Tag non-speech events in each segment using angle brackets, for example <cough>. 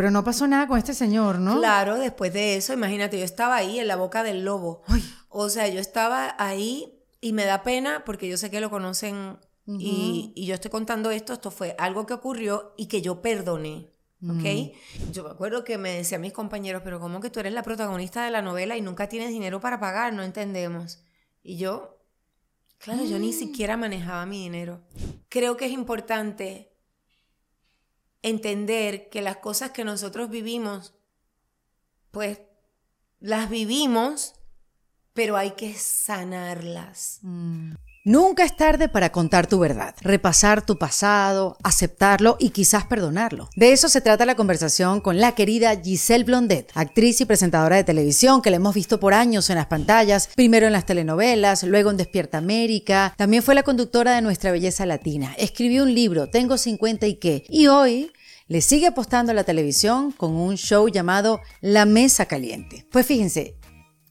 pero no pasó nada con este señor, ¿no? Claro, después de eso, imagínate, yo estaba ahí en la boca del lobo. O sea, yo estaba ahí y me da pena porque yo sé que lo conocen y, y yo estoy contando esto, esto fue algo que ocurrió y que yo perdoné. ¿ok? Yo me acuerdo que me decían mis compañeros, pero ¿cómo que tú eres la protagonista de la novela y nunca tienes dinero para pagar? No entendemos. Y yo, claro, yo ni siquiera manejaba mi dinero. Creo que es importante entender que las cosas que nosotros vivimos, pues las vivimos, pero hay que sanarlas. Nunca es tarde para contar tu verdad, repasar tu pasado, aceptarlo y quizás perdonarlo. De eso se trata la conversación con la querida Giselle Blondet, actriz y presentadora de televisión que la hemos visto por años en las pantallas, primero en las telenovelas, luego en Despierta América, también fue la conductora de Nuestra Belleza Latina, escribió un libro, Tengo 50 y qué, y hoy le sigue apostando a la televisión con un show llamado La Mesa Caliente. Pues fíjense,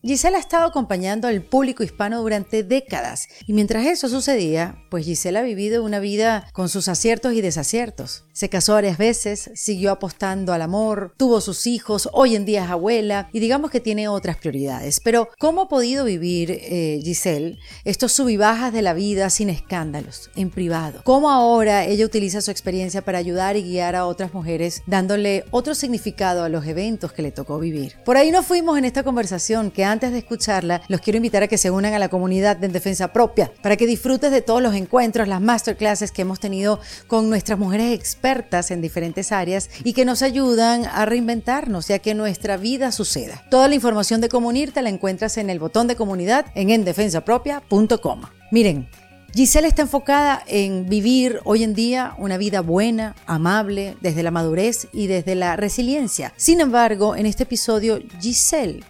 Gisela ha estado acompañando al público hispano durante décadas y mientras eso sucedía, pues Gisela ha vivido una vida con sus aciertos y desaciertos. Se casó varias veces, siguió apostando al amor, tuvo sus hijos, hoy en día es abuela y digamos que tiene otras prioridades. Pero ¿cómo ha podido vivir eh, Giselle estos sub y bajas de la vida sin escándalos, en privado? ¿Cómo ahora ella utiliza su experiencia para ayudar y guiar a otras mujeres dándole otro significado a los eventos que le tocó vivir? Por ahí nos fuimos en esta conversación que antes de escucharla los quiero invitar a que se unan a la comunidad de Defensa Propia para que disfrutes de todos los encuentros, las masterclasses que hemos tenido con nuestras mujeres expertas en diferentes áreas y que nos ayudan a reinventarnos y a que nuestra vida suceda. Toda la información de cómo unirte la encuentras en el botón de comunidad en endefensapropia.com. Miren, Giselle está enfocada en vivir hoy en día una vida buena, amable, desde la madurez y desde la resiliencia. Sin embargo, en este episodio, Giselle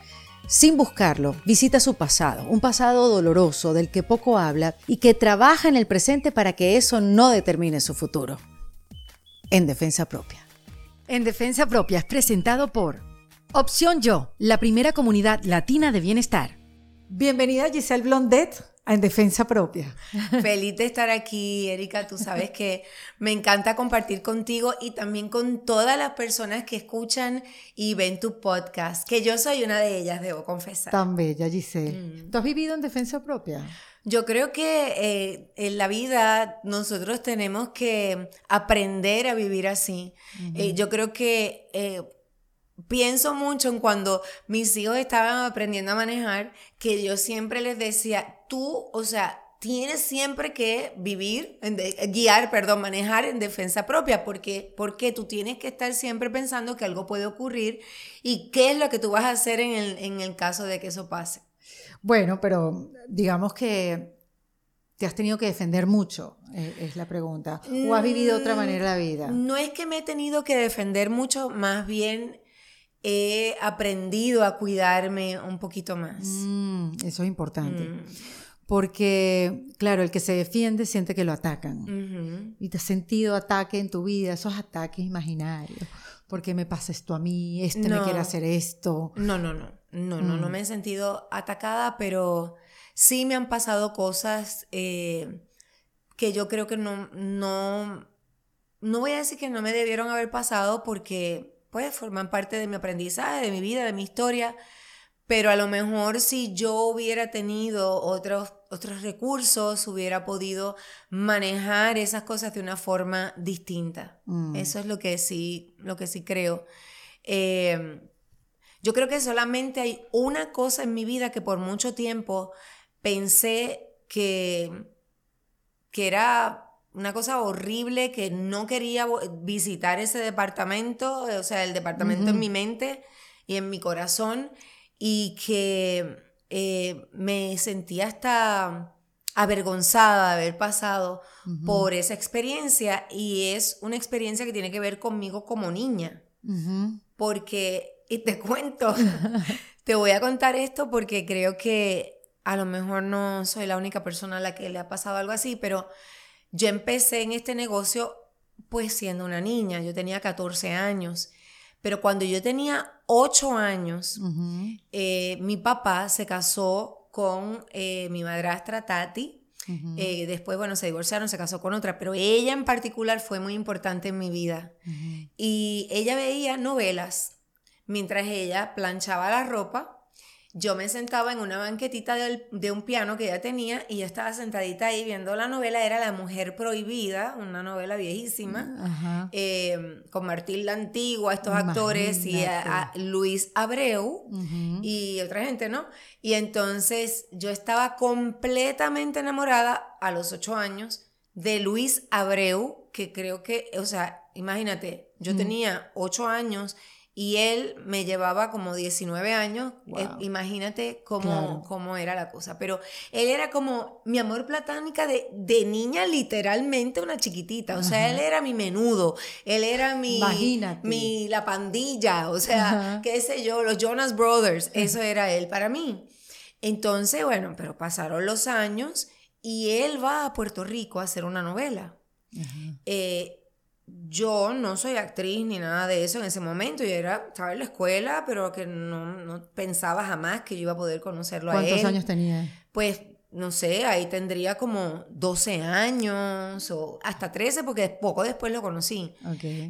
sin buscarlo, visita su pasado, un pasado doloroso del que poco habla y que trabaja en el presente para que eso no determine su futuro en defensa propia. En defensa propia es presentado por Opción Yo, la primera comunidad latina de bienestar. Bienvenida Giselle Blondet a En Defensa Propia. <laughs> Feliz de estar aquí, Erika. Tú sabes que me encanta compartir contigo y también con todas las personas que escuchan y ven tu podcast, que yo soy una de ellas, debo confesar. Tan bella, Giselle. Mm. ¿Tú has vivido en Defensa Propia? Yo creo que eh, en la vida nosotros tenemos que aprender a vivir así. Eh, yo creo que eh, pienso mucho en cuando mis hijos estaban aprendiendo a manejar, que yo siempre les decía, tú, o sea, tienes siempre que vivir, guiar, perdón, manejar en defensa propia, porque, porque tú tienes que estar siempre pensando que algo puede ocurrir y qué es lo que tú vas a hacer en el, en el caso de que eso pase. Bueno, pero digamos que te has tenido que defender mucho, eh, es la pregunta. ¿O has vivido de otra manera la vida? Mm, no es que me he tenido que defender mucho, más bien he aprendido a cuidarme un poquito más. Mm, eso es importante. Mm. Porque, claro, el que se defiende siente que lo atacan. Y te has sentido ataque en tu vida, esos ataques imaginarios. ¿Por qué me pasa esto a mí? Este me quiere hacer esto. No, no, no. No, no, no mm. me he sentido atacada, pero sí me han pasado cosas eh, que yo creo que no, no, no voy a decir que no me debieron haber pasado porque pues forman parte de mi aprendizaje, de mi vida, de mi historia, pero a lo mejor si yo hubiera tenido otros, otros recursos, hubiera podido manejar esas cosas de una forma distinta. Mm. Eso es lo que sí, lo que sí creo. Eh, yo creo que solamente hay una cosa en mi vida que por mucho tiempo pensé que, que era una cosa horrible, que no quería visitar ese departamento, o sea, el departamento en mi mente y en mi corazón, y que eh, me sentía hasta avergonzada de haber pasado por esa experiencia. Y es una experiencia que tiene que ver conmigo como niña, porque y te cuento, <laughs> te voy a contar esto porque creo que a lo mejor no soy la única persona a la que le ha pasado algo así, pero yo empecé en este negocio pues siendo una niña, yo tenía 14 años, pero cuando yo tenía 8 años, eh, mi papá se casó con eh, mi madrastra Tati Eh, después, bueno, se divorciaron, se casó con otra, pero ella en particular fue muy importante en mi vida. Y ella veía novelas mientras ella planchaba la ropa yo me sentaba en una banquetita de un piano que ella tenía y yo estaba sentadita ahí viendo la novela, era La Mujer Prohibida, una novela viejísima, em, con Martín la Antigua, estos actores, y a, Luis Abreu y otra gente, ¿no? Y entonces yo estaba completamente enamorada a los ocho años de Luis Abreu, que creo que, o sea, imagínate, yo tenía ocho años y él me llevaba como 19 años. Eh, imagínate cómo, cómo, era la cosa. Pero él era como mi amor platónica de, de niña, literalmente una chiquitita. O sea, él era mi menudo. Él era mi. Mi, la pandilla. O sea, qué sé yo, los Jonas Brothers. Eso era él para mí. Entonces, bueno, pero pasaron los años y él va a Puerto Rico a hacer una novela. eh, yo no soy actriz ni nada de eso en ese momento. Yo era, estaba en la escuela, pero que no, pensaba jamás que yo iba a poder conocerlo a él. ¿Cuántos años tenía? Pues, no sé, ahí tendría como 12 años o hasta 13, porque poco después lo conocí.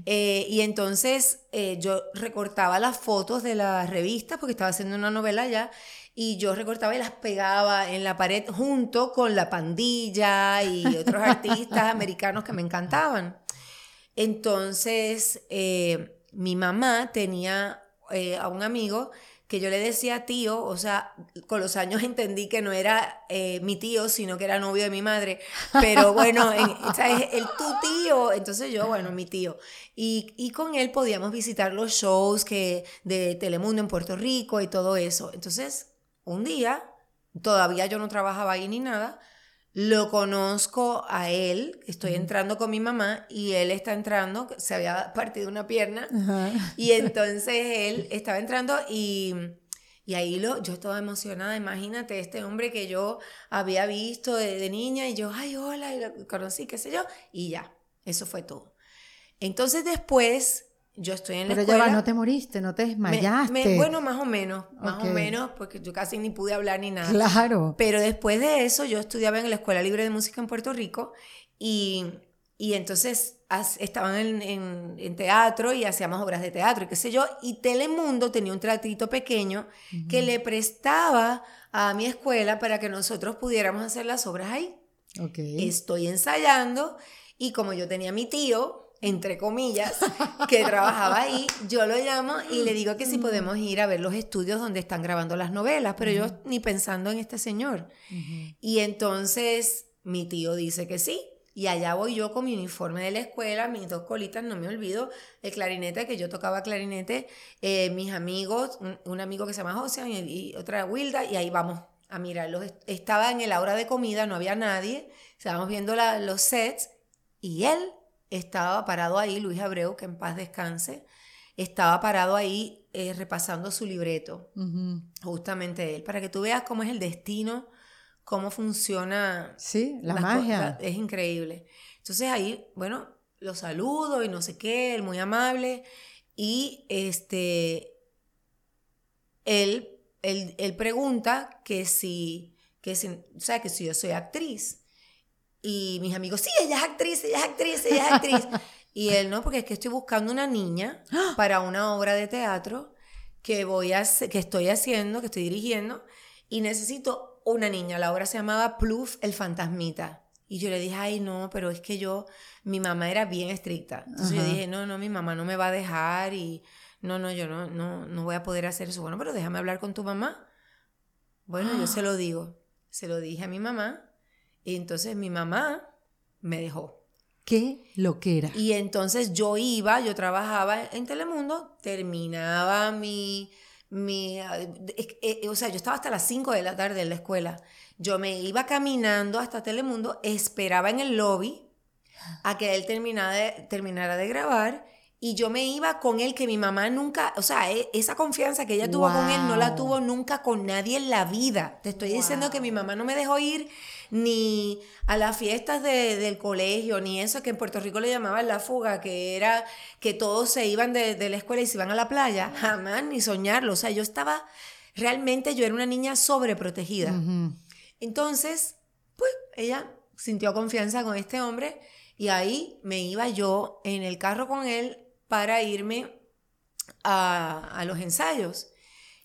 Eh, y entonces eh, yo recortaba las fotos de las revistas, porque estaba haciendo una novela ya, y yo recortaba y las pegaba en la pared junto con la pandilla y otros <laughs> artistas americanos que me encantaban. Entonces, eh, mi mamá tenía eh, a un amigo que yo le decía tío, o sea, con los años <laughs> entendí que no era eh, mi tío, sino que era novio de mi madre, pero bueno, ¿sabes? el tu tío, entonces yo, bueno, mi tío. Y, y, con él podíamos visitar los shows que, de Telemundo en Puerto Rico y todo eso. Entonces, un día, todavía yo no trabajaba ahí ni nada, lo conozco a él, estoy entrando con mi mamá y él está entrando, se había <laughs> partido una pierna y entonces él estaba entrando y, y ahí lo, yo estaba emocionada, imagínate, este hombre que yo había visto de, niña y yo, ay, hola, y lo conocí, qué sé yo, y ya, eso fue todo. Entonces después yo estoy en la Pero escuela. ya va, no te moriste, no te desmayaste. bueno, más o menos, más o menos, porque yo casi ni pude hablar ni nada. Claro. Pero después de eso, yo estudiaba en la Escuela Libre de Música en Puerto Rico y, y entonces estaban en, en, teatro y hacíamos obras de teatro y qué sé yo. Y Telemundo tenía un teatrito pequeño que le prestaba a mi escuela para que nosotros pudiéramos hacer las obras ahí. Okay. Estoy ensayando y como yo tenía mi tío, entre comillas, que trabajaba ahí, yo lo llamo y le digo que si podemos ir a ver los estudios donde están grabando las novelas, pero yo ni pensando en este señor. Y entonces mi tío dice que sí. Y allá voy yo con mi uniforme de la escuela, mis dos colitas, no me olvido, el clarinete, que yo tocaba clarinete, eh, mis amigos, un, amigo que se llama José y, otra Wilda, y ahí vamos a mirarlos. Estaba en el aula de comida, no había nadie, estábamos viendo los sets, y él estaba parado ahí, Luis Abreu, que en paz descanse, estaba parado ahí eh, repasando su libreto, justamente él, para que tú veas cómo es el destino, cómo funciona. Sí, la magia. es increíble. Entonces ahí, bueno, lo saludo y no sé qué, él muy amable, y este, él, él, pregunta que si, que si, o sea, que si yo soy actriz. Y mis amigos, sí, ella es actriz, ella es actriz, ella es actriz. <laughs> y él no, porque es que estoy buscando una niña para una obra de teatro que, voy a, que estoy haciendo, que estoy dirigiendo, y necesito una niña. La obra se llamaba Pluf el fantasmita. Y yo le dije, ay, no, pero es que yo, mi mamá era bien estricta. Entonces yo dije, no, no, mi mamá no me va a dejar y no, no, yo no, no, no voy a poder hacer eso. Bueno, pero déjame hablar con tu mamá. Bueno, yo se lo digo. Se lo dije a mi mamá y entonces mi mamá me dejó. ¿Qué lo que era? Y entonces yo iba, yo trabajaba en Telemundo, terminaba mi, mi eh, o sea, yo estaba hasta las 5 de la tarde en la escuela. Yo me iba caminando hasta Telemundo, esperaba en el lobby a que él terminara de, terminara de grabar y yo me iba con él que mi mamá nunca, o sea, e, esa confianza que ella tuvo con él no la tuvo nunca con nadie en la vida. Te estoy diciendo que mi mamá no me dejó ir ni a las fiestas del colegio, ni eso que en Puerto Rico le llamaban la fuga, que era que todos se iban de, la escuela y se iban a la playa. Jamás ni soñarlo. O sea, yo estaba, realmente yo era una niña sobreprotegida. Entonces, pues ella sintió confianza con este hombre y ahí me iba yo en el carro con él para irme a, a los ensayos.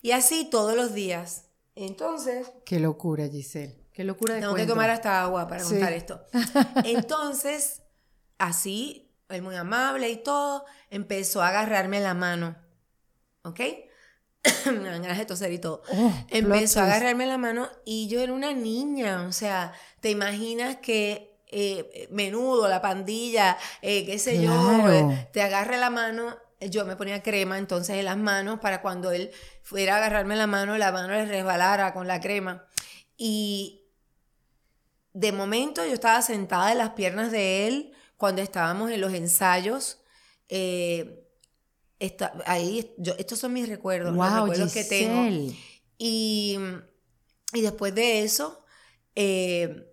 Y así todos los días. Entonces... Qué locura, Giselle. Qué locura de Tengo que tomar hasta agua para contar esto. <laughs> Entonces, así, él muy amable y todo, empezó a agarrarme la mano. ¿Ok? <clears throat> me dan ganas de toser y todo. Oh, empezó a agarrarme la mano y yo era una niña. O sea, ¿te imaginas que eh, menudo, la pandilla, eh, qué sé yo, eh, te agarre la mano yo me ponía crema entonces en las manos para cuando él fuera a agarrarme la mano, la mano le resbalara con la crema. Y de momento yo estaba sentada en las piernas de él cuando estábamos en los ensayos. Eh, ahí, yo, estos son mis recuerdos, los recuerdos que tengo. Y, y después de eso, eh,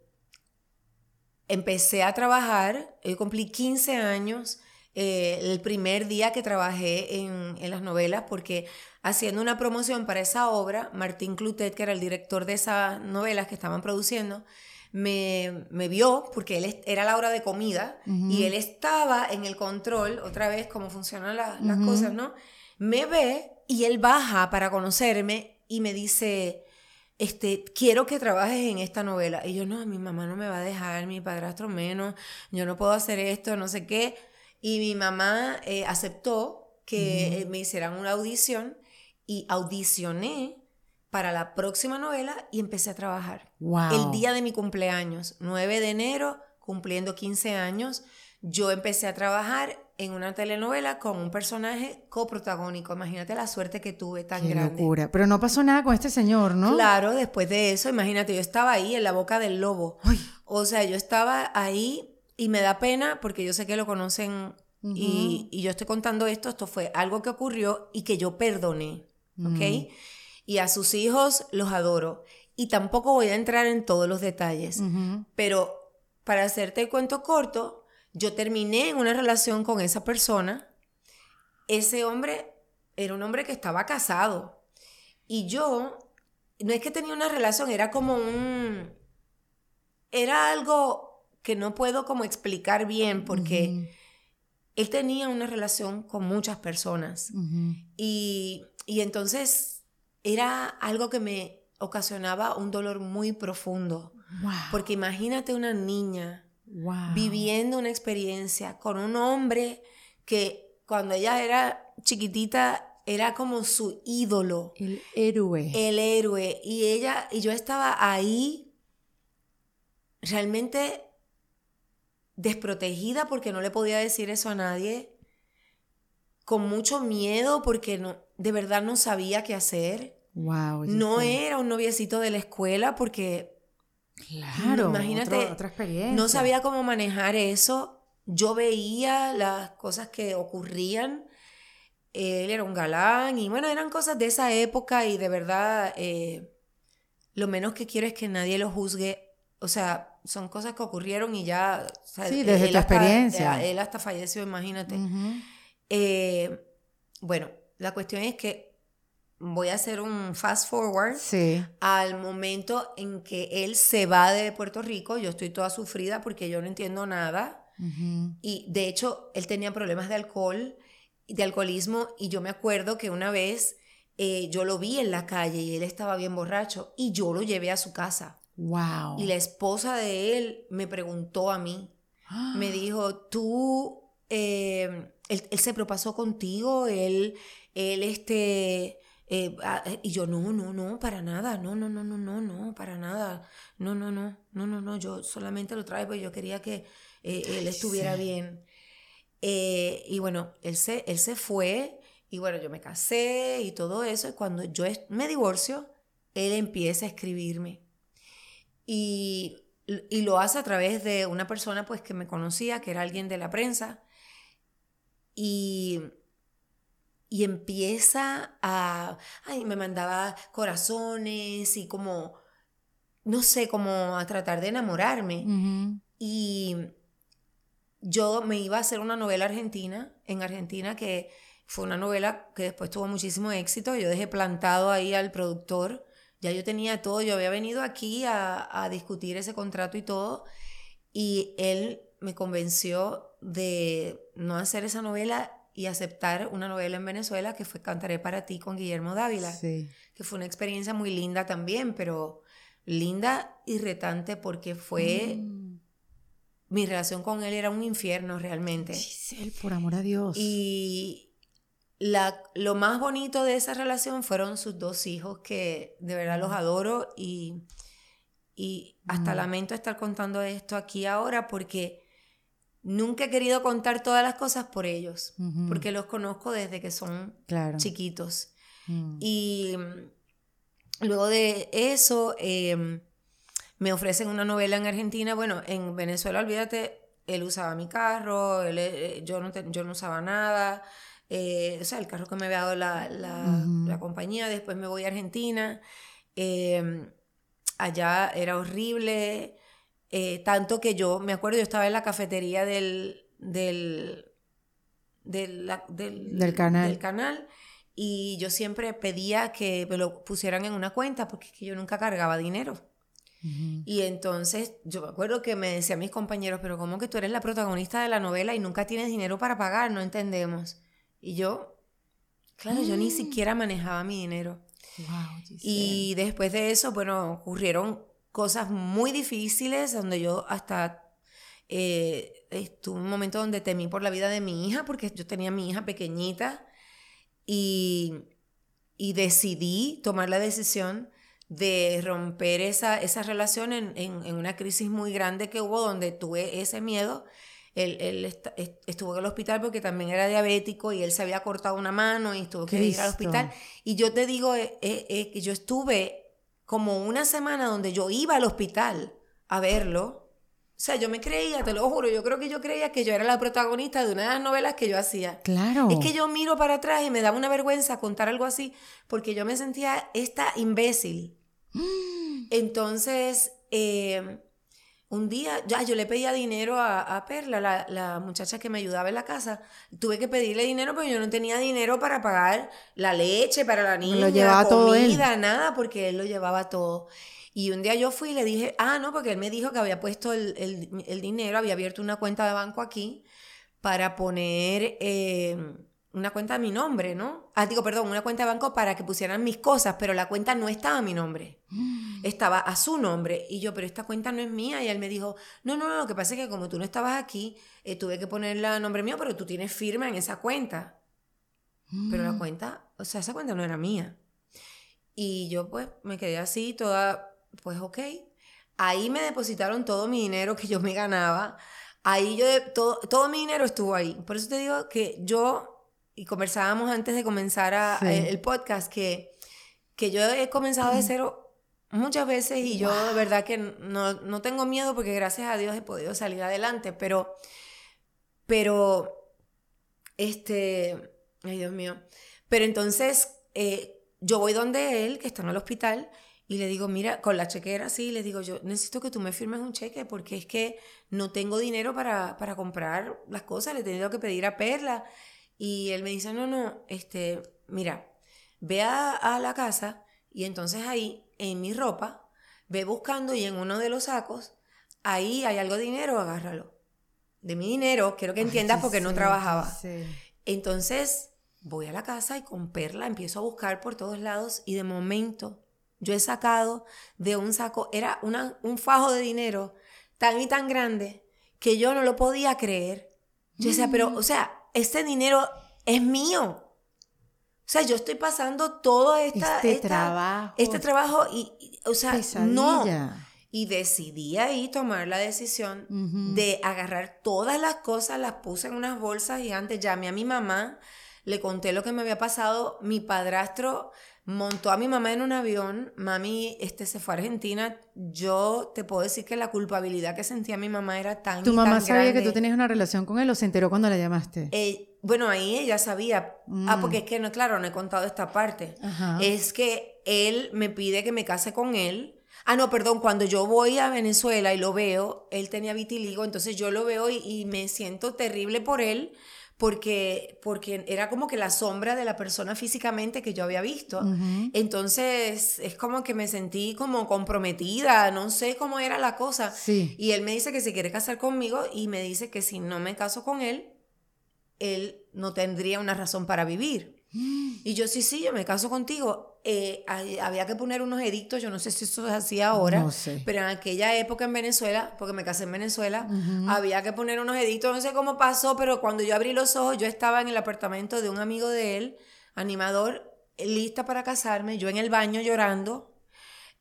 empecé a trabajar, yo cumplí 15 años eh, el primer día que trabajé en, en, las novelas, porque haciendo una promoción para esa obra, Martín Clutet, que era el director de esas novelas que estaban produciendo, me, me vio, porque él era la hora de comida, y él estaba en el control, otra vez, cómo funcionan las cosas, ¿no? Me ve y él baja para conocerme y me dice, este, quiero que trabajes en esta novela. Y yo, no, mi mamá no me va a dejar, mi padrastro menos, yo no puedo hacer esto, no sé qué. Y mi mamá eh, aceptó que eh, me hicieran una audición y audicioné para la próxima novela y empecé a trabajar. El día de mi cumpleaños, 9 de enero, cumpliendo 15 años, yo empecé a trabajar en una telenovela con un personaje coprotagónico. Imagínate la suerte que tuve tan Qué grande. locura. Pero no pasó nada con este señor, ¿no? Claro, después de eso, imagínate, yo estaba ahí en la boca del lobo. O sea, yo estaba ahí y me da pena porque yo sé que lo conocen y, yo estoy contando esto, esto fue algo que ocurrió y que yo perdoné, ¿ok? Y a sus hijos los adoro. Y tampoco voy a entrar en todos los detalles, pero para hacerte el cuento corto, yo terminé en una relación con esa persona. Ese hombre era un hombre que estaba casado. Y yo, no es que tenía una relación, era como un... Era algo que no puedo como explicar bien porque él tenía una relación con muchas personas y, entonces era algo que me ocasionaba un dolor muy profundo. Porque imagínate una niña viviendo una experiencia con un hombre que cuando ella era chiquitita era como su ídolo. El héroe. El héroe. Y ella, y yo estaba ahí realmente desprotegida porque no le podía decir eso a nadie, con mucho miedo porque no, de verdad no sabía qué hacer. Wow, no era un noviecito de la escuela porque, claro, imagínate, otra experiencia. no sabía cómo manejar eso. Yo veía las cosas que ocurrían. Él era un galán y bueno, eran cosas de esa época y de verdad eh, lo menos que quiero es que nadie lo juzgue. O sea, son cosas que ocurrieron y ya... sí, desde tu experiencia. Él hasta falleció, imagínate. Eh, bueno, la cuestión es que voy a hacer un fast forward al momento en que él se va de Puerto Rico. Yo estoy toda sufrida porque yo no entiendo nada. Y de hecho, él tenía problemas de alcohol, de alcoholismo, y yo me acuerdo que una vez eh, yo lo vi en la calle y él estaba bien borracho y yo lo llevé a su casa. Wow. Y la esposa de él me preguntó a mí, <gasps> me dijo, tú, eh, él, se propasó contigo, él, él, este, eh, ah, y yo, no, no, no, para nada, no, no, no, no, no, no, para nada, no, no, no, no, no, no, yo solamente lo traigo porque yo quería que eh, él estuviera bien. y bueno, él se, él se fue, y bueno, yo me casé y todo eso, y cuando yo me divorcio, él empieza a escribirme y, lo hace a través de una persona pues que me conocía, que era alguien de la prensa, y, y empieza a, ay, me mandaba corazones y como, no sé, como a tratar de enamorarme. Y yo me iba a hacer una novela argentina, en Argentina, que fue una novela que después tuvo muchísimo éxito. Yo dejé plantado ahí al productor ya yo tenía todo, yo había venido aquí a, discutir ese contrato y todo. Y él me convenció de no hacer esa novela y aceptar una novela en Venezuela que fue Cantaré para ti con Guillermo Dávila, Sí. que fue una experiencia muy linda también, pero linda y retante porque fue Mm. mi relación con él era un infierno realmente. Giselle, por amor a Dios. Y la, lo más bonito de esa relación fueron sus dos hijos, que de verdad los adoro y, y hasta Mm. lamento estar contando esto aquí ahora porque nunca he querido contar todas las cosas por ellos, porque los conozco desde que son claro. chiquitos. Mm. Y mm, luego de eso, eh, me ofrecen una novela en Argentina. Bueno, en Venezuela, olvídate, él usaba mi carro, él, eh, yo, no te- yo no usaba nada. eh, o sea, el carro que me había dado la, la- compañía. Después me voy a Argentina. eh, allá era horrible. Eh, tanto que yo, me acuerdo, yo estaba en la cafetería del, del, del, la- del, Del canal. del canal y yo siempre pedía que me lo pusieran en una cuenta porque es que yo nunca cargaba dinero. Y entonces yo me acuerdo que me decían mis compañeros, pero ¿cómo que tú eres la protagonista de la novela y nunca tienes dinero para pagar? No entendemos. Y yo, claro, yo ni Mm. siquiera manejaba mi dinero. Wow. Y después de eso, bueno, ocurrieron cosas muy difíciles donde yo hasta eh, estuve en un momento donde temí por la vida de mi hija porque yo tenía a mi hija pequeñita y, y decidí tomar la decisión de romper esa, esa relación en, en- en una crisis muy grande que hubo donde tuve ese miedo. Él, él est- estuvo en el hospital porque también era diabético y él se había cortado una mano y tuvo que ir al hospital. Y yo te digo eh, eh, eh, que yo estuve como una semana donde yo iba al hospital a verlo. O sea, yo me creía, te lo juro, yo creo que yo creía que yo era la protagonista de una de las novelas que yo hacía. Claro. Es que yo miro para atrás y me daba una vergüenza contar algo así, porque yo me sentía esta imbécil. <gasps> Entonces, eh, un día, ya yo le pedía dinero a, a Perla, la, la muchacha que me ayudaba en la casa. Tuve que pedirle dinero porque yo no tenía dinero para pagar la leche para la niña, llevaba todo él. comida, nada, porque él lo llevaba todo. Y un día yo fui y le dije, ah, no, porque él me dijo que había puesto el, el- el dinero, había abierto una cuenta de banco aquí para poner eh, una cuenta a mi nombre, ¿no? Ah, digo, perdón, una cuenta de banco para que pusieran mis cosas, pero la cuenta no estaba a mi nombre. Estaba a su nombre. Y yo, pero esta cuenta no es mía. Y él me dijo, no, no, no, lo que pasa es que como tú no estabas aquí, eh, tuve que ponerla a nombre mío, pero tú tienes firma en esa cuenta. Pero la cuenta, o sea, esa cuenta no era mía. Y yo pues me quedé así, toda, pues ok. Ahí me depositaron todo mi dinero que yo me ganaba. Ahí yo, todo, todo mi dinero estuvo ahí. Por eso te digo que yo, y conversábamos antes de comenzar a- Sí. el, el podcast, que, que yo he comenzado de cero muchas veces y yo de verdad que no, no tengo miedo porque gracias a Dios he podido salir adelante, pero, pero, este, ay Dios mío, pero entonces eh, yo voy donde él, que está en el hospital, y le digo, mira, con la chequera, sí, le digo, yo necesito que tú me firmes un cheque porque es que no tengo dinero para, para comprar las cosas, le he tenido que pedir a Perla. Y él me dice, no, no, este, mira, ve a, a la casa y entonces ahí, en mi ropa, ve buscando y en uno de los sacos, ahí hay algo de dinero, agárralo. De mi dinero, quiero que entiendas porque no trabajaba. Entonces voy a la casa y con Perla empiezo a buscar por todos lados y de momento yo he sacado de un saco, era una- un fajo de dinero tan y tan grande que yo no lo podía creer. Yo decía, pero, o sea, este dinero es mío. O sea, yo estoy pasando todo esta, Este esta- trabajo. este trabajo y, y, o sea, no. Y decidí ahí tomar la decisión de agarrar todas las cosas, las puse en unas bolsas gigantes, llamé a mi mamá, le conté lo que me había pasado, mi padrastro montó a mi mamá en un avión, mami este, se fue a Argentina, yo te puedo decir que la culpabilidad que sentía mi mamá era tan... ¿Tu mamá tan sabía que tú tenías una relación con él o se enteró cuando la llamaste? Eh, bueno, ahí ella sabía. Ah, Mm. porque es que no, claro, no he contado esta parte. Ajá. Es que él me pide que me case con él. Ah, no, perdón, cuando yo voy a Venezuela y lo veo, él tenía vitiligo, entonces yo lo veo y, y me siento terrible por él, porque, porque era como que la sombra de la persona físicamente que yo había visto. Entonces es como que me sentí como comprometida, no sé cómo era la cosa. Y él me dice que se quiere casar conmigo y me dice que si no me caso con él, él no tendría una razón para vivir. <gasps> Y yo, sí, sí, yo me caso contigo. Eh, había que poner unos edictos, yo no sé si eso se hacía ahora, pero en aquella época en Venezuela, porque me casé en Venezuela, había que poner unos edictos, no sé cómo pasó, pero cuando yo abrí los ojos, yo estaba en el apartamento de un amigo de él, animador, lista para casarme, yo en el baño llorando.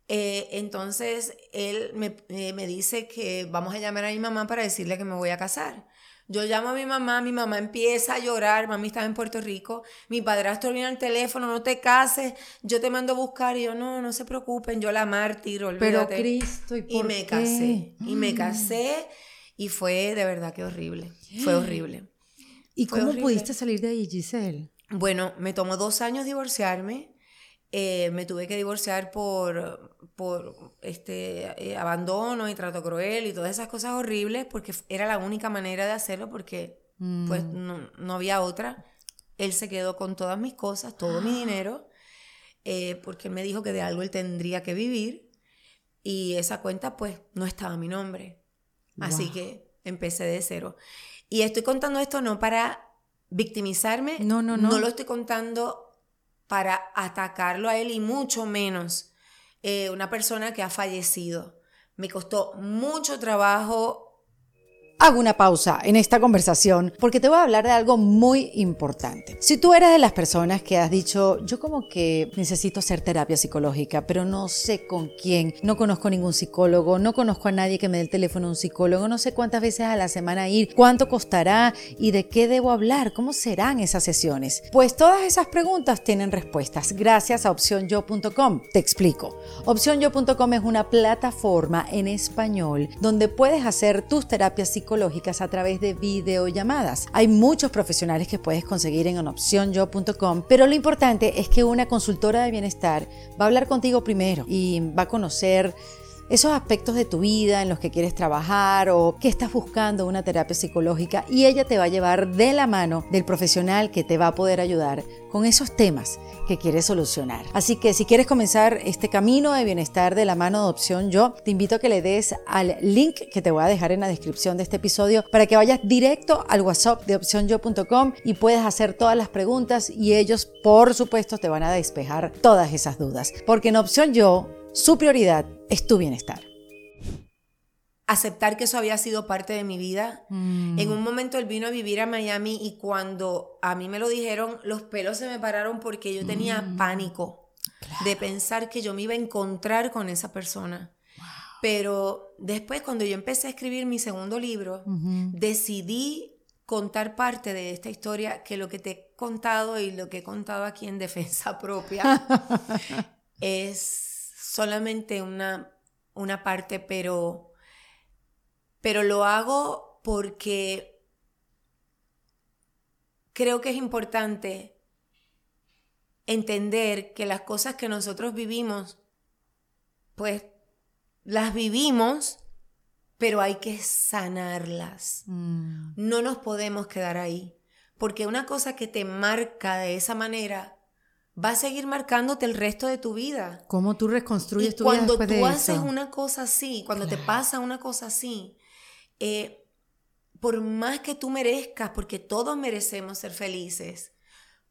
Eh, entonces él me, eh, me dice que vamos a llamar a mi mamá para decirle que me voy a casar. Yo llamo a mi mamá, mi mamá empieza a llorar, mami estaba en Puerto Rico, mi padrastro viene al teléfono, no te cases, yo te mando a buscar y yo, no, no se preocupen, yo la mártir, olvídate. Pero Cristo, ¿y por Y me casé, y me mm. casé y fue de verdad que horrible, fue horrible. ¿Y cómo pudiste salir de ahí, Giselle? Bueno, me tomó dos años divorciarme, eh, me tuve que divorciar por, por este eh, abandono y trato cruel y todas esas cosas horribles porque era la única manera de hacerlo porque pues mm. no, había otra. Él se quedó con todas mis cosas, todo mi <gasps> dinero, eh, porque me dijo que de algo él tendría que vivir y esa cuenta pues no estaba a mi nombre. Así que empecé de cero. Y estoy contando esto no para victimizarme, no, no, no. No lo estoy contando para atacarlo a él y mucho menos eh, una persona que ha fallecido. Me costó mucho trabajo hago una pausa en esta conversación porque te voy a hablar de algo muy importante. Si tú eres de las personas que has dicho, yo como que necesito hacer terapia psicológica, pero no sé con quién, no conozco ningún psicólogo, no conozco a nadie que me dé el teléfono a un psicólogo, no sé cuántas veces a la semana ir, cuánto costará y de qué debo hablar, cómo serán esas sesiones. Pues todas esas preguntas tienen respuestas gracias a opcionyo.com. Te explico. Opcionyo.com es una plataforma en español donde puedes hacer tus terapias psicológicas a través de videollamadas. Hay muchos profesionales que puedes conseguir en opcionyo.com, pero lo importante es que una consultora de bienestar va a hablar contigo primero y va a conocer esos aspectos de tu vida en los que quieres trabajar o que estás buscando una terapia psicológica y ella te va a llevar de la mano del profesional que te va a poder ayudar con esos temas que quieres solucionar. Así que si quieres comenzar este camino de bienestar de la mano de Opción Yo, te invito a que le des al link que te voy a dejar en la descripción de este episodio para que vayas directo al WhatsApp de opcionyo.com y puedas hacer todas las preguntas y ellos, por supuesto, te van a despejar todas esas dudas. Porque en Opción Yo su prioridad es tu bienestar. Aceptar que eso había sido parte de mi vida. Mm. En un momento él vino a vivir a Miami y cuando a mí me lo dijeron, los pelos se me pararon porque yo tenía mm. pánico de pensar que yo me iba a encontrar con esa persona. Pero después, cuando yo empecé a escribir mi segundo libro, decidí contar parte de esta historia que lo que te he contado y lo que he contado aquí en defensa propia <laughs> es solamente una, una parte, pero, pero lo hago porque creo que es importante entender que las cosas que nosotros vivimos, pues las vivimos, pero hay que sanarlas. Mm. No nos podemos quedar ahí, porque una cosa que te marca de esa manera va a seguir marcándote el resto de tu vida. ¿Cómo tú reconstruyes tu vida Cuando tú haces una cosa así, cuando te pasa una cosa así, eh, por más que tú merezcas, porque todos merecemos ser felices,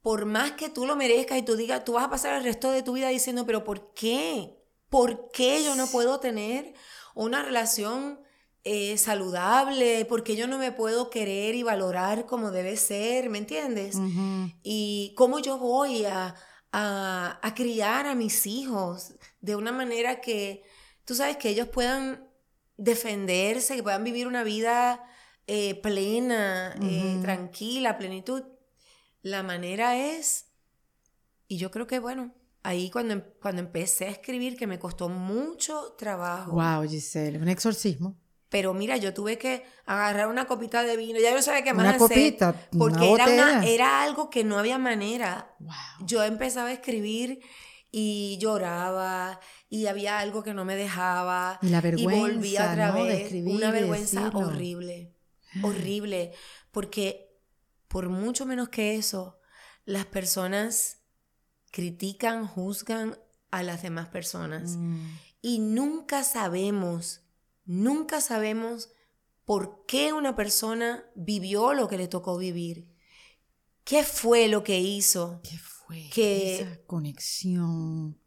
por más que tú lo merezcas y tú digas, tú vas a pasar el resto de tu vida diciendo, pero ¿por qué? ¿Por qué yo no puedo tener una relación eh, saludable? ¿Por qué yo no me puedo querer y valorar como debe ser? ¿Me entiendes? Y cómo yo voy a, a, criar a mis hijos de una manera que, tú sabes, que ellos puedan defenderse, que puedan vivir una vida eh, plena, eh, tranquila, plenitud. La manera es, y yo creo que bueno, ahí cuando, em, cuando empecé a escribir, que me costó mucho trabajo. Wow, Giselle, un exorcismo. Pero mira, yo tuve que agarrar una copita de vino, ya no sabía qué más una Copita, porque era, era algo que no había manera. Yo empezaba a escribir y lloraba y había algo que no me dejaba. Y la vergüenza. Y volvía otra vez. una vergüenza horrible, horrible. Porque por mucho menos que eso, las personas critican, juzgan a las demás personas. Mm. Y nunca sabemos, nunca sabemos por qué una persona vivió lo que le tocó vivir. ¿Qué fue lo que hizo? ¿Qué fue? Que- Esa conexión.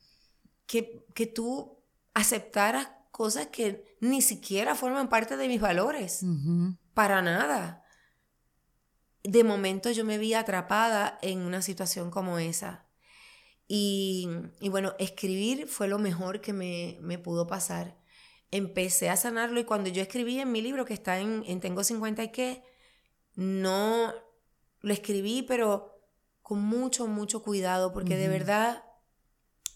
Que, que tú aceptaras cosas que ni siquiera forman parte de mis valores. Para nada. De momento yo me vi atrapada en una situación como esa. Y, y bueno, escribir fue lo mejor que me, me pudo pasar. Empecé a sanarlo y cuando yo escribí en mi libro que está en, en Tengo 50 y qué, no lo escribí, pero con mucho, mucho cuidado, porque de verdad,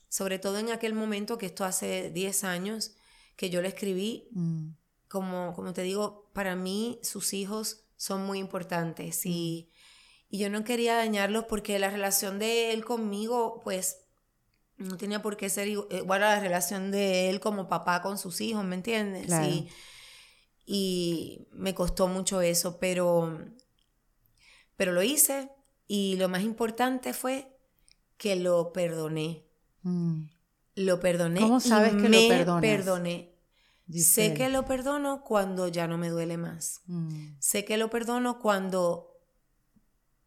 sobre todo en aquel momento, que esto hace 10 años, que yo lo escribí, Mm. como, como te digo, para mí sus hijos son muy importantes y, y yo no quería dañarlos porque la relación de él conmigo, pues, no tenía por qué ser igu- igual a la relación de él como papá con sus hijos, ¿me entiendes? Claro. Y, y me costó mucho eso, pero, pero lo hice y lo más importante fue que lo perdoné. Mm. Lo perdoné. ¿Cómo y sabes que lo me perdonas? perdoné. Sé que lo perdono cuando ya no me duele más. Mm. Sé que lo perdono cuando,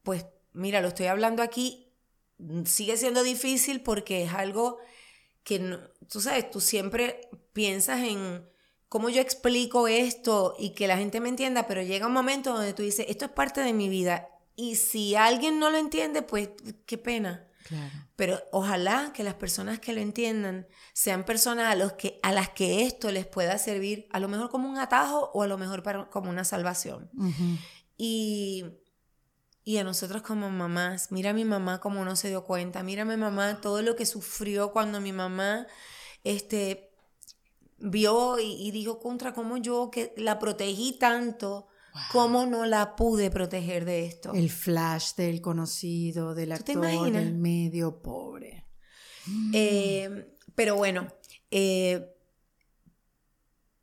pues, mira, lo estoy hablando aquí, sigue siendo difícil porque es algo que, no- tú sabes, tú siempre piensas en cómo yo explico esto y que la gente me entienda, pero llega un momento donde tú dices, esto es parte de mi vida. Y si alguien no lo entiende, pues, qué pena. Claro. Pero ojalá que las personas que lo entiendan sean personas a, los que, a las que esto les pueda servir, a lo mejor como un atajo o a lo mejor para, como una salvación. Y, y a nosotros como mamás, mira a mi mamá como no se dio cuenta, mira a mi mamá todo lo que sufrió cuando mi mamá este, vio y, y dijo contra cómo yo que la protegí tanto, cómo no la pude proteger de esto. El flash del conocido, del ¿Tú te actor, del medio, pobre. Mm. Eh, pero bueno, eh,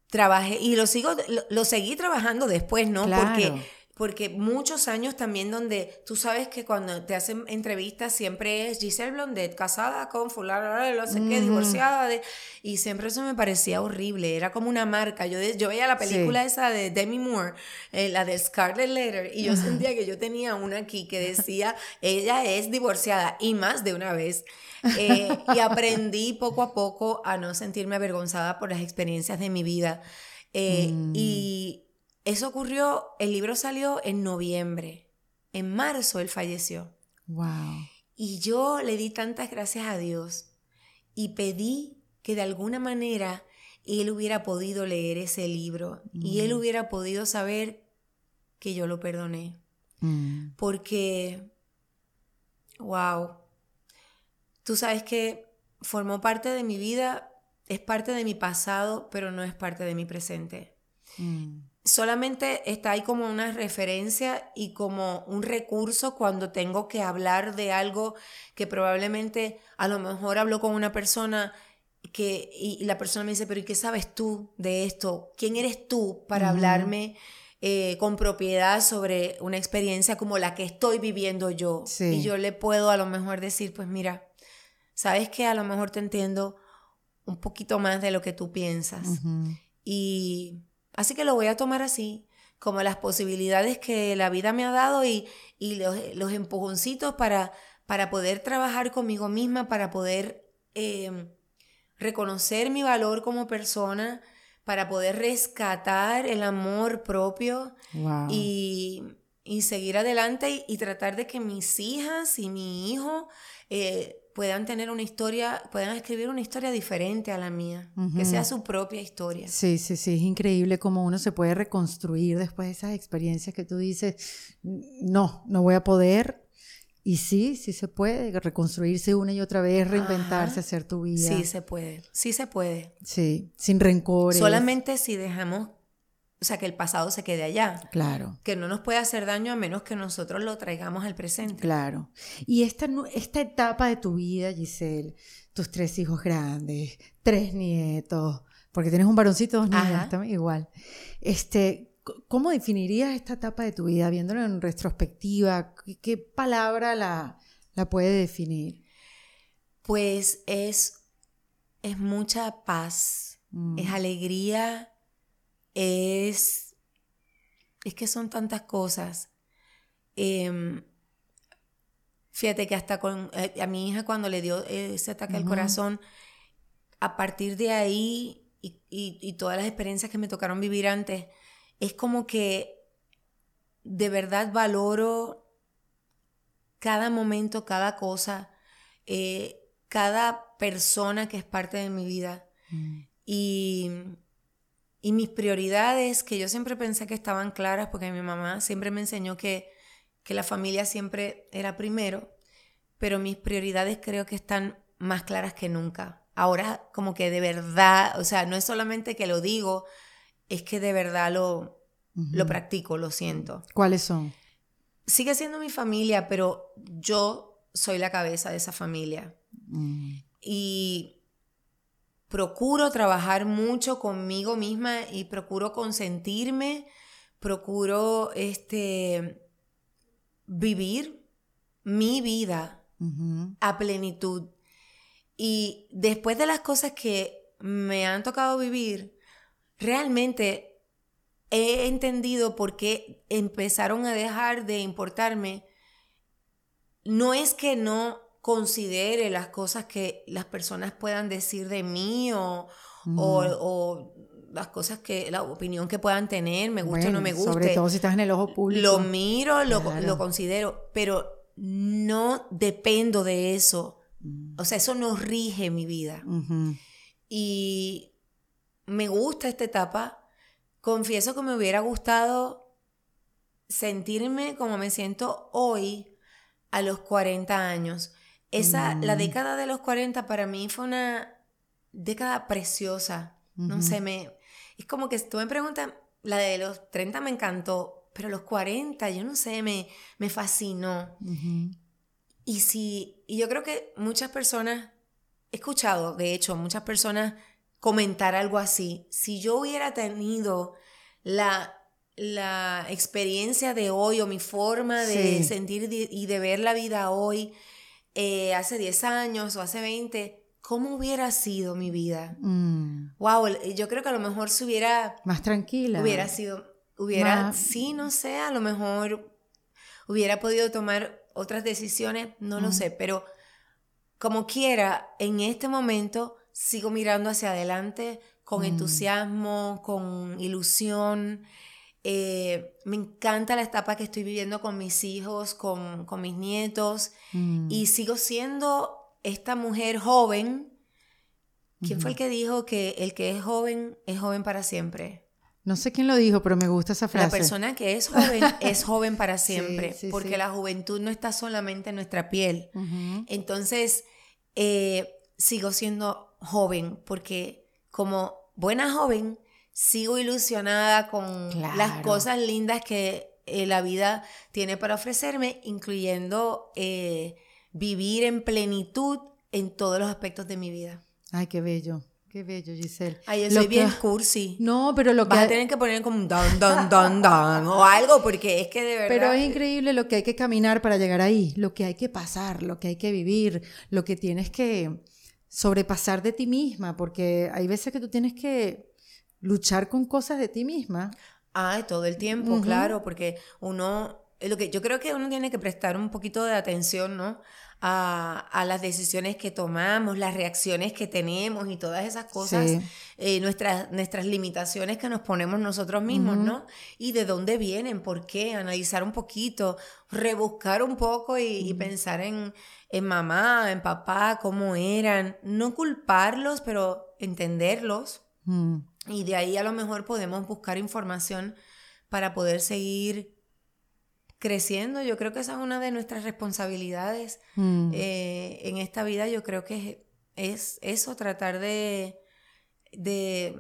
trabajé y lo sigo, lo, lo seguí trabajando después, ¿no? Claro. Porque, porque muchos años también donde tú sabes que cuando te hacen entrevistas siempre es Giselle Blondet, casada con fulano, no sé qué, divorciada, de, y siempre eso me parecía horrible, era como una marca. Yo, yo veía la película esa de Demi Moore, eh, la de Scarlet Letter, y yo sentía que yo tenía una aquí que decía, ella es divorciada, y más de una vez. Eh, y aprendí poco a poco a no sentirme avergonzada por las experiencias de mi vida. Eh, Mm. Y eso ocurrió, el libro salió en noviembre. En marzo él falleció. Wow. Y yo le di tantas gracias a Dios y pedí que de alguna manera él hubiera podido leer ese libro y él Mm. hubiera podido saber que yo lo perdoné. Mm. Porque, wow, tú sabes que formó parte de mi vida, es parte de mi pasado, pero no es parte de mi presente. Mm. Solamente está ahí como una referencia y como un recurso cuando tengo que hablar de algo que probablemente a lo mejor hablo con una persona que y la persona me dice, pero ¿y qué sabes tú de esto? ¿Quién eres tú para hablarme eh, con propiedad sobre una experiencia como la que estoy viviendo yo? Sí. Y yo le puedo a lo mejor decir, pues mira, sabes que a lo mejor te entiendo un poquito más de lo que tú piensas. Y así que lo voy a tomar así, como las posibilidades que la vida me ha dado y, y los, los empujoncitos para, para poder trabajar conmigo misma, para poder eh, reconocer mi valor como persona, para poder rescatar el amor propio Wow. y, y seguir adelante y, y tratar de que mis hijas y mi hijo eh, puedan tener una historia, puedan escribir una historia diferente a la mía, que sea su propia historia. Sí, sí, sí, es increíble cómo uno se puede reconstruir después de esas experiencias que tú dices, no, no voy a poder. Y sí, sí se puede reconstruirse una y otra vez, reinventarse, Ajá. hacer tu vida. Sí, se puede, sí se puede. Sí, sin rencores. Solamente si dejamos, o sea, que el pasado se quede allá, Claro, que no nos puede hacer daño a menos que nosotros lo traigamos al presente. claro. Y esta, esta etapa de tu vida, Giselle, tus tres hijos grandes, tres nietos, porque tienes un varoncito, dos niñas también, igual. Este, ¿Cómo definirías esta etapa de tu vida, viéndolo en retrospectiva? ¿Qué, palabra la, la, puede definir? Pues es, es mucha paz, mm. es alegría, es, es que son tantas cosas. Em, fíjate que hasta con, eh, a mi hija cuando le dio ese ataque al corazón, a partir de ahí y, todas las experiencias que me tocaron vivir antes, es como que de verdad valoro cada momento, cada cosa, eh, cada persona que es parte de mi vida. Mm. Y, y mis prioridades, que yo siempre pensé que estaban claras, porque mi mamá siempre me enseñó que, que la familia siempre era primero, pero mis prioridades creo que están más claras que nunca ahora como que de verdad, o sea, no es solamente que lo digo, es que de verdad lo, lo practico, lo siento. ¿Cuáles son? Sigue siendo mi familia, pero yo soy la cabeza de esa familia. Mm. Y procuro trabajar mucho conmigo misma y procuro consentirme, procuro este, vivir mi vida a plenitud y después de las cosas que me han tocado vivir, realmente he entendido por qué empezaron a dejar de importarme. No es que no considere las cosas que las personas puedan decir de mí o, o, las cosas que, la opinión que puedan tener, me gusta o no me gusta. Sobre todo si estás en el ojo público. Lo miro, lo, lo considero, pero no dependo de eso o sea, eso no rige mi vida. Y me gusta esta etapa. Confieso que me hubiera gustado sentirme como me siento hoy a los 40 años. Esa, la mm. década de los 40 para mí fue una década preciosa. No sé, me, es como que tú me preguntas, la de los 30 me encantó, pero los 40, yo no sé, me, me fascinó. Y si, y yo creo que muchas personas, he escuchado, de hecho, muchas personas comentar algo así. Si yo hubiera tenido la, la experiencia de hoy o mi forma de sentir y de ver la vida hoy, eh, hace 10 años o hace 20, ¿cómo hubiera sido mi vida? Wow, mm. yo creo que a lo mejor se hubiera... Más tranquila. Hubiera sido, hubiera, sí, no sé, a lo mejor hubiera podido tomar otras decisiones, no lo sé, pero como quiera, en este momento sigo mirando hacia adelante con mm. entusiasmo, con ilusión. Eh, me encanta la etapa que estoy viviendo con mis hijos, con, mis nietos, mm. y sigo siendo esta mujer joven. ¿Quién fue el que dijo que el que es joven es joven para siempre? No sé quién lo dijo, pero me gusta esa frase. La persona que es joven <laughs> es joven para siempre, porque la juventud no está solamente en nuestra piel. Entonces, eh, sigo siendo joven, porque como buena joven, sigo ilusionada con las cosas lindas que eh, la vida tiene para ofrecerme, incluyendo eh, vivir en plenitud en todos los aspectos de mi vida. Ay, qué bello. Qué bello, Giselle. Ay, yo soy bien cursi. No, pero lo que... Vas a tener que poner como un don, don, don, don o algo, porque es que de verdad... Pero es increíble lo que hay que caminar para llegar ahí, lo que hay que pasar, lo que hay que vivir, lo que tienes que sobrepasar de ti misma, porque hay veces que tú tienes que luchar con cosas de ti misma. Ay, todo el tiempo, claro, porque uno... Lo que, yo creo que uno tiene que prestar un poquito de atención, ¿no? a, las decisiones que tomamos, las reacciones que tenemos y todas esas cosas, eh, nuestras, nuestras limitaciones que nos ponemos nosotros mismos, ¿no? Y de dónde vienen, por qué, analizar un poquito, rebuscar un poco y, pensar en, en mamá, en papá, cómo eran, no culparlos, pero entenderlos. Y de ahí a lo mejor podemos buscar información para poder seguir creciendo. Yo creo que esa es una de nuestras responsabilidades mm. eh, en esta vida. Yo creo que es, eso, tratar de, de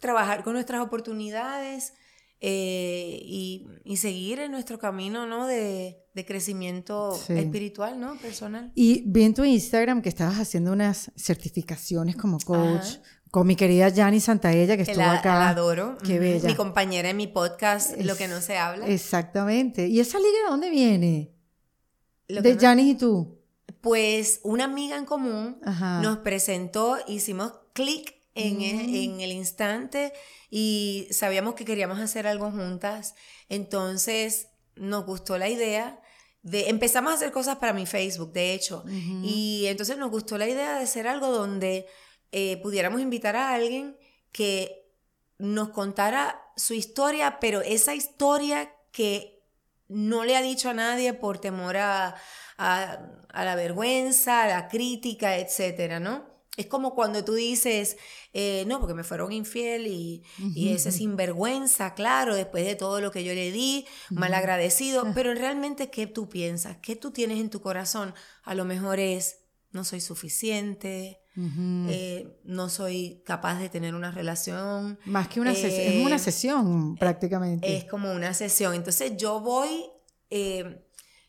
trabajar con nuestras oportunidades eh, y, seguir en nuestro camino ¿no? de, crecimiento espiritual, ¿no? Personal. Y vi en tu Instagram que estabas haciendo unas certificaciones como coach, con mi querida Jani Santaella, que estuvo acá. La adoro. Qué bella. Mi compañera en mi podcast, Lo que no se habla. Exactamente. ¿Y esa liga de dónde viene? de Jani y tú. Pues una amiga en común nos presentó, hicimos clic en, mm. en, el instante y sabíamos que queríamos hacer algo juntas. Entonces nos gustó la idea. De, empezamos a hacer cosas para mi Facebook, de hecho. Y entonces nos gustó la idea de hacer algo donde eh, pudiéramos invitar a alguien que nos contara su historia, pero esa historia que no le ha dicho a nadie por temor a, la vergüenza, a la crítica, etcétera, ¿no? Es como cuando tú dices, eh, no, porque me fueron infiel y, ese sinvergüenza, claro, después de todo lo que yo le di, mal agradecido, pero realmente, ¿qué tú piensas? ¿Qué tú tienes en tu corazón? A lo mejor es, no soy suficiente, eh, no soy capaz de tener una relación. Más que una sesión, es una eh, sesión prácticamente. Es como una sesión. Entonces yo voy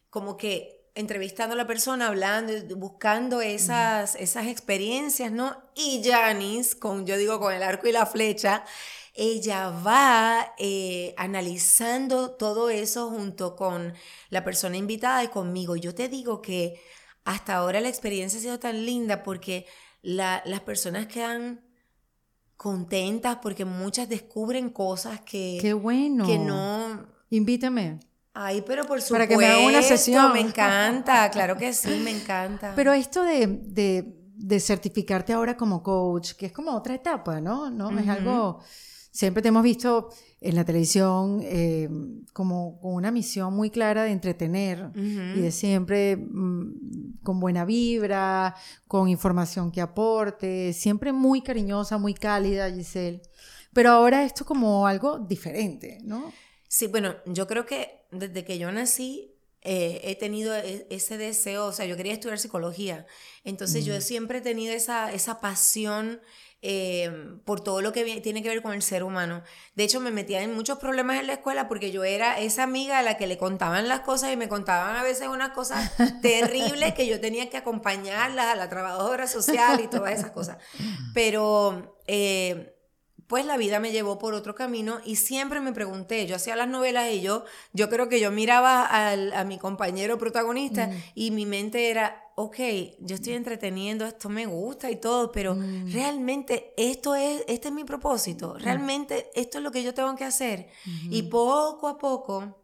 como que entrevistando a la persona, hablando, buscando esas, esas experiencias, ¿no? Y Janice, con, yo digo con el arco y la flecha, ella va eh, analizando todo eso junto con la persona invitada y conmigo. Yo te digo que hasta ahora la experiencia ha sido tan linda porque las personas quedan contentas porque muchas descubren cosas que, Qué bueno. que no... Invítame. Ay, pero por supuesto. Para que me haga una sesión. Me encanta, claro que sí, me encanta. <laughs> Pero esto de, de, certificarte ahora como coach, que es como otra etapa, ¿no? ¿No? Es algo. Siempre te hemos visto en la televisión eh, como con una misión muy clara de entretener y de siempre mm, con buena vibra, con información que aporte, siempre muy cariñosa, muy cálida, Giselle. Pero ahora esto como algo diferente, ¿no? Sí, bueno, yo creo que desde que yo nací eh, he tenido e, ese deseo, o sea, yo quería estudiar psicología, entonces yo siempre he tenido esa, esa pasión eh, por todo lo que tiene que ver con el ser humano. De hecho, me metía en muchos problemas en la escuela porque yo era esa amiga a la que le contaban las cosas y me contaban a veces unas cosas terribles que yo tenía que acompañarlas a la trabajadora social y todas esas cosas. <laughs> Pero... Eh, pues la vida me llevó por otro camino y siempre me pregunté, yo hacía las novelas y yo, yo creo que yo miraba a mi compañero protagonista mm. y mi mente era, ok, yo estoy entreteniendo, esto me gusta y todo, pero mm. realmente esto es, este es mi propósito, mm. realmente esto es lo que yo tengo que hacer. Y poco a poco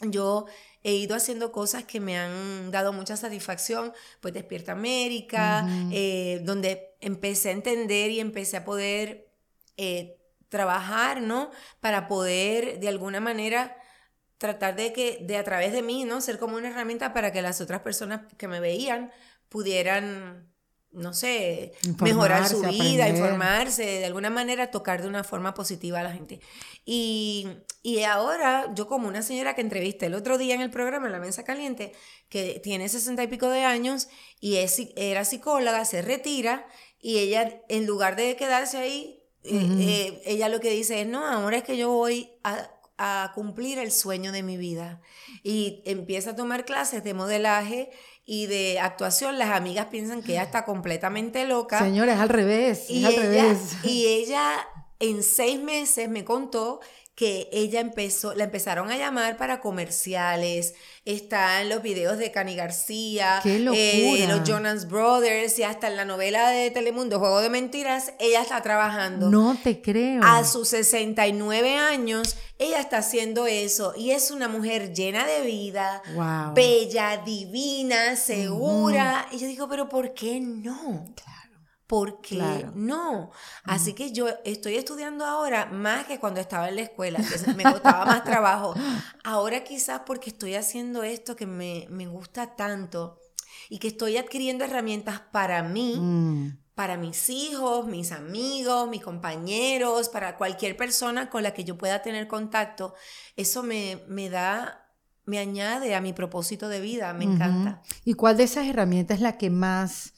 yo he ido haciendo cosas que me han dado mucha satisfacción, pues Despierta América, eh, donde empecé a entender y empecé a poder eh, trabajar, ¿no? Para poder de alguna manera tratar de que de a través de mí, ¿no? Ser como una herramienta para que las otras personas que me veían pudieran, no sé, mejorar su vida, informarse, de alguna manera tocar de una forma positiva a la gente. Y, y ahora yo como una señora que entrevisté el otro día en el programa en La Mesa Caliente, que tiene sesenta y pico de años y es, era psicóloga, se retira y ella en lugar de quedarse ahí eh, eh, ella lo que dice es, no, ahora es que yo voy a, cumplir el sueño de mi vida. Y empieza a tomar clases de modelaje y de actuación. Las amigas piensan que ella está completamente loca. Señores, al revés. Y, al ella, revés. y ella en seis meses me contó que ella empezó, la empezaron a llamar para comerciales, está en los videos de Cani García, ¡Qué eh, los Jonas Brothers y hasta en la novela de Telemundo, Juego de Mentiras, ella está trabajando. No te creo. A sus 69 años, ella está haciendo eso y es una mujer llena de vida, bella, divina, segura. Y yo digo, pero ¿por qué no? Porque no. Así que yo estoy estudiando ahora más que cuando estaba en la escuela, me costaba más trabajo. <laughs> Ahora quizás porque estoy haciendo esto que me, gusta tanto y que estoy adquiriendo herramientas para mí, mm. para mis hijos, mis amigos, mis compañeros, para cualquier persona con la que yo pueda tener contacto, eso me, me da, me añade a mi propósito de vida, me encanta. ¿Y cuál de esas herramientas es la que más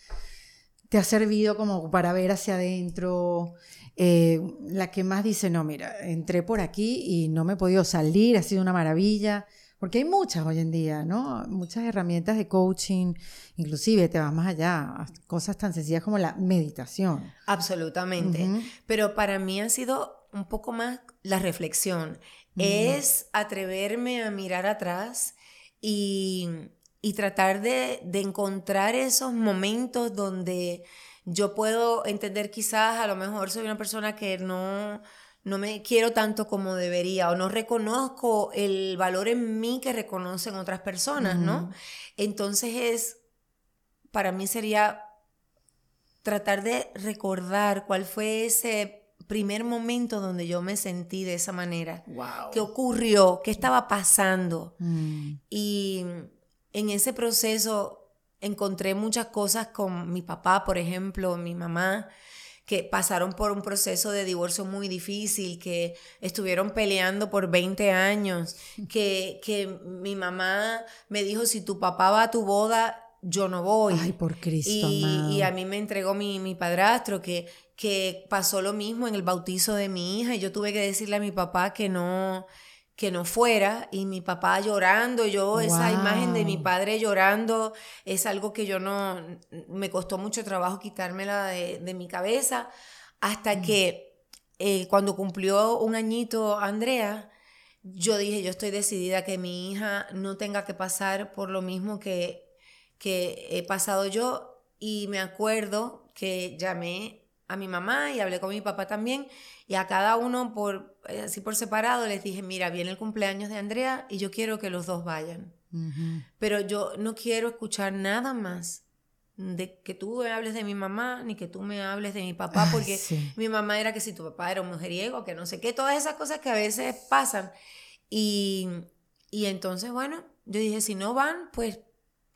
te ha servido como para ver hacia adentro? Eh, la que más dice, no, mira, entré por aquí y no me he podido salir, ha sido una maravilla. Porque hay muchas hoy en día, ¿no? Muchas herramientas de coaching, inclusive te vas más allá, cosas tan sencillas como la meditación. Absolutamente. Pero para mí ha sido un poco más la reflexión. Es atreverme a mirar atrás y, tratar de, de encontrar esos momentos donde yo puedo entender quizás a lo mejor soy una persona que no no me quiero tanto como debería o no reconozco el valor en mí que reconocen otras personas, ¿no? Entonces es, para mí sería tratar de recordar cuál fue ese primer momento donde yo me sentí de esa manera. Wow. ¿Qué ocurrió? ¿Qué estaba pasando? Mm. Y en ese proceso encontré muchas cosas con mi papá, por ejemplo, mi mamá, que pasaron por un proceso de divorcio muy difícil, que estuvieron peleando por 20 años, que, que mi mamá me dijo, si tu papá va a tu boda, yo no voy. Ay, por Cristo. Y, y a mí me entregó mi, mi padrastro, que, que pasó lo mismo en el bautizo de mi hija, y yo tuve que decirle a mi papá que no, que no fuera y mi papá llorando, yo esa imagen de mi padre llorando es algo que yo no, me costó mucho trabajo quitármela de, de mi cabeza hasta mm. que eh, cuando cumplió un añito Andrea, yo dije, yo estoy decidida que mi hija no tenga que pasar por lo mismo que, que he pasado yo y me acuerdo que llamé a mi mamá y hablé con mi papá también y a cada uno por eh, así por separado les dije, mira, viene el cumpleaños de Andrea y yo quiero que los dos vayan. Pero yo no quiero escuchar nada más de que tú me hables de mi mamá ni que tú me hables de mi papá porque mi mamá era que si tu papá era un mujeriego, que no sé qué, todas esas cosas que a veces pasan. Y, y entonces, bueno, yo dije, si no van, pues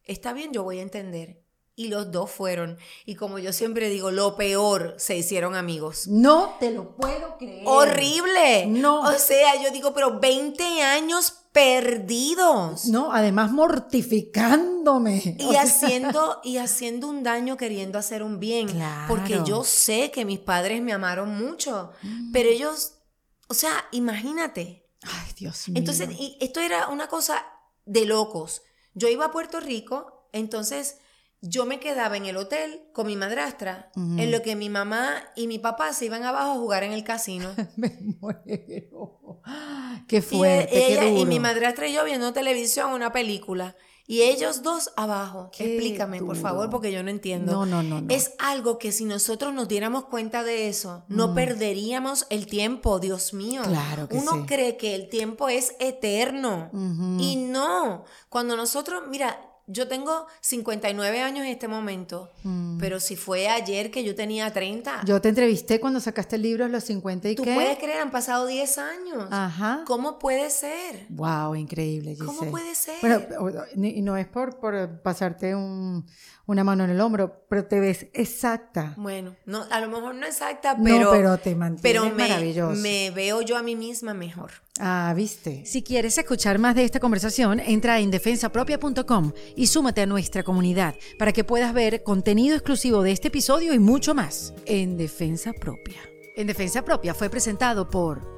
está bien, yo voy a entender y los dos fueron. Y como yo siempre digo, lo peor, se hicieron amigos. No te lo puedo creer. Horrible. No. O sea, yo digo, pero 20 años perdidos. No, además mortificándome. Y haciendo, <laughs> y haciendo un daño queriendo hacer un bien. Claro. Porque yo sé que mis padres me amaron mucho, mm. pero ellos, o sea, imagínate. Ay, Dios mío. Entonces, y esto era una cosa de locos. Yo iba a Puerto Rico, entonces yo me quedaba en el hotel con mi madrastra, en lo que mi mamá y mi papá se iban abajo a jugar en el casino. <laughs> me muero. Qué fuerte, y, qué duro. y mi madrastra y yo viendo televisión, una película. Y ellos dos abajo. Explícame, por favor, porque yo no entiendo. No, no, no, Es algo que si nosotros nos diéramos cuenta de eso, no mm. perderíamos el tiempo, Dios mío. Claro que Uno cree que el tiempo es eterno. Y no. Cuando nosotros, mira, yo tengo 59 años en este momento, mm. pero si fue ayer que yo tenía 30. Yo te entrevisté cuando sacaste el libro Los 50 y ¿Tú puedes creer? Han pasado 10 años. Ajá. ¿Cómo puede ser? Wow, increíble, Giselle. ¿Cómo puede ser? Bueno, y no es por, por pasarte un, una mano en el hombro, pero te ves exacta. Bueno, no, a lo mejor no exacta, pero, no, pero te mantienes pero maravilloso. Me veo yo a mí misma mejor. Ah, viste. Si quieres escuchar más de esta conversación, entra a indefensapropia.com y súmate a nuestra comunidad para que puedas ver contenido exclusivo de este episodio y mucho más en Defensa Propia. En Defensa Propia fue presentado por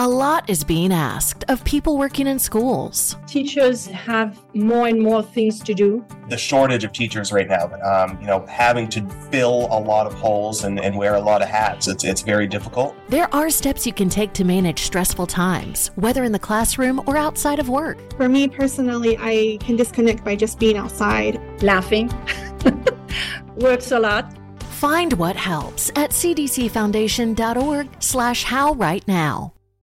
A lot is being asked of people working in schools. Teachers have more and more things to do. The shortage of teachers right now, um, you know, having to fill a lot of holes and, and wear a lot of hats, it's, it's very difficult. There are steps you can take to manage stressful times, whether in the classroom or outside of work. For me personally, I can disconnect by just being outside. Laughing <laughs> works a lot. Find what helps at cdcfoundation.org slash how right now.